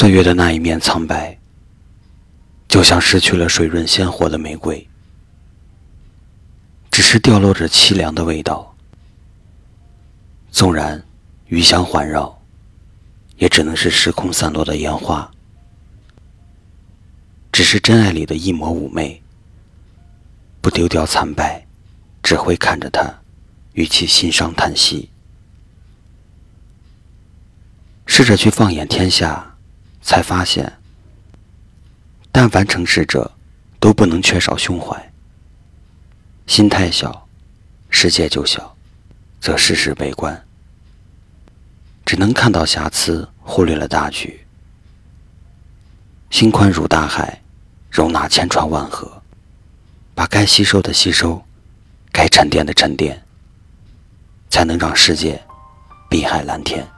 岁月的那一面苍白，就像失去了水润鲜活的玫瑰，只是掉落着凄凉的味道。纵然余香环绕，也只能是时空散落的烟花。只是真爱里的一抹妩媚，不丢掉惨败，只会看着他，与其心伤叹息。试着去放眼天下。才发现，但凡成事者，都不能缺少胸怀。心太小，世界就小，则事事悲观，只能看到瑕疵，忽略了大局。心宽如大海，容纳千川万河，把该吸收的吸收，该沉淀的沉淀，才能让世界碧海蓝天。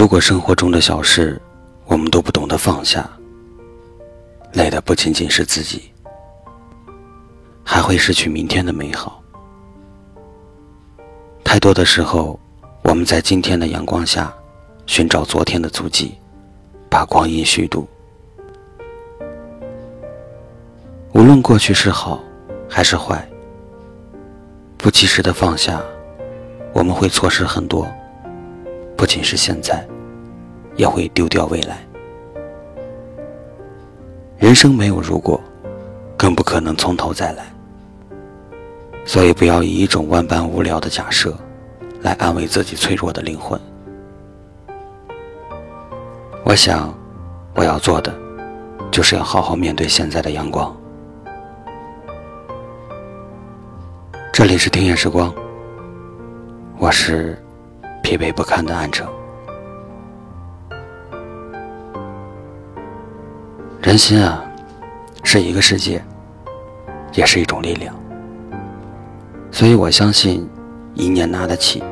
如果生活中的小事，我们都不懂得放下，累的不仅仅是自己，还会失去明天的美好。太多的时候，我们在今天的阳光下寻找昨天的足迹，把光阴虚度。无论过去是好还是坏，不及时的放下，我们会错失很多。不仅是现在，也会丢掉未来。人生没有如果，更不可能从头再来。所以，不要以一种万般无聊的假设，来安慰自己脆弱的灵魂。我想，我要做的，就是要好好面对现在的阳光。这里是听夜时光，我是。疲惫不堪的暗城，人心啊，是一个世界，也是一种力量。所以我相信，一念拿得起，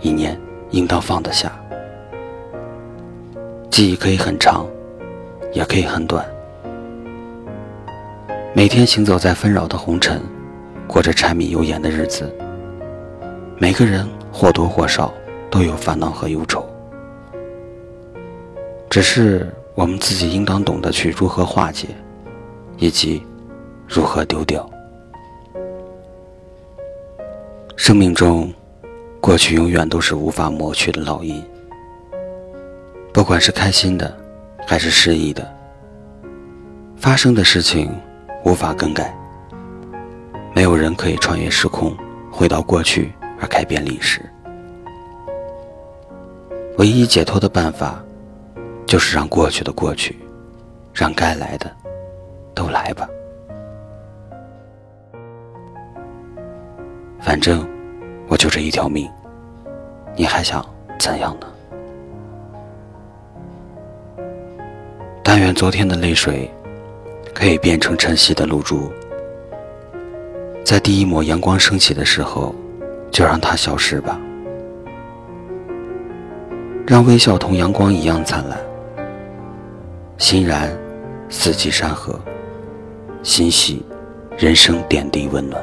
一念应当放得下。记忆可以很长，也可以很短。每天行走在纷扰的红尘，过着柴米油盐的日子，每个人或多或少。都有烦恼和忧愁，只是我们自己应当懂得去如何化解，以及如何丢掉。生命中，过去永远都是无法抹去的烙印，不管是开心的，还是失意的，发生的事情无法更改，没有人可以穿越时空回到过去而改变历史。唯一解脱的办法，就是让过去的过去，让该来的都来吧。反正我就这一条命，你还想怎样呢？但愿昨天的泪水可以变成晨曦的露珠，在第一抹阳光升起的时候，就让它消失吧。让微笑同阳光一样灿烂，欣然四季山河，欣喜人生点滴温暖。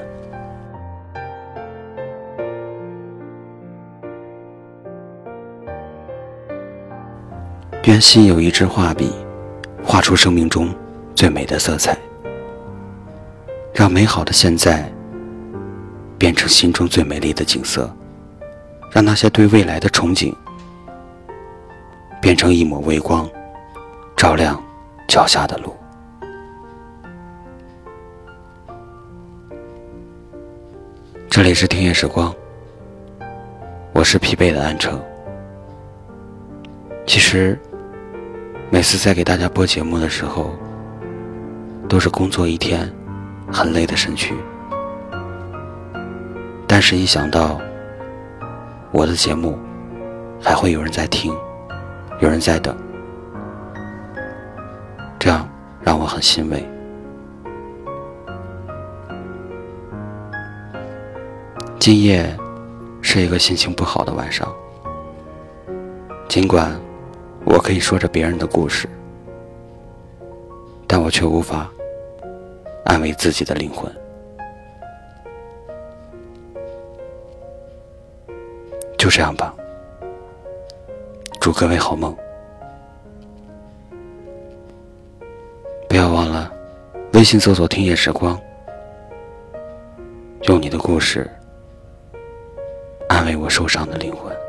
愿心有一支画笔，画出生命中最美的色彩，让美好的现在变成心中最美丽的景色，让那些对未来的憧憬。变成一抹微光，照亮脚下的路。这里是听夜时光，我是疲惫的安城。其实，每次在给大家播节目的时候，都是工作一天很累的身躯，但是一想到我的节目还会有人在听。有人在等，让我很欣慰。今夜是一个心情不好的晚上，尽管我可以说着别人的故事，但我却无法安慰自己的灵魂。就这样吧，祝各位好梦。微信搜索“听夜时光”，用你的故事安慰我受伤的灵魂。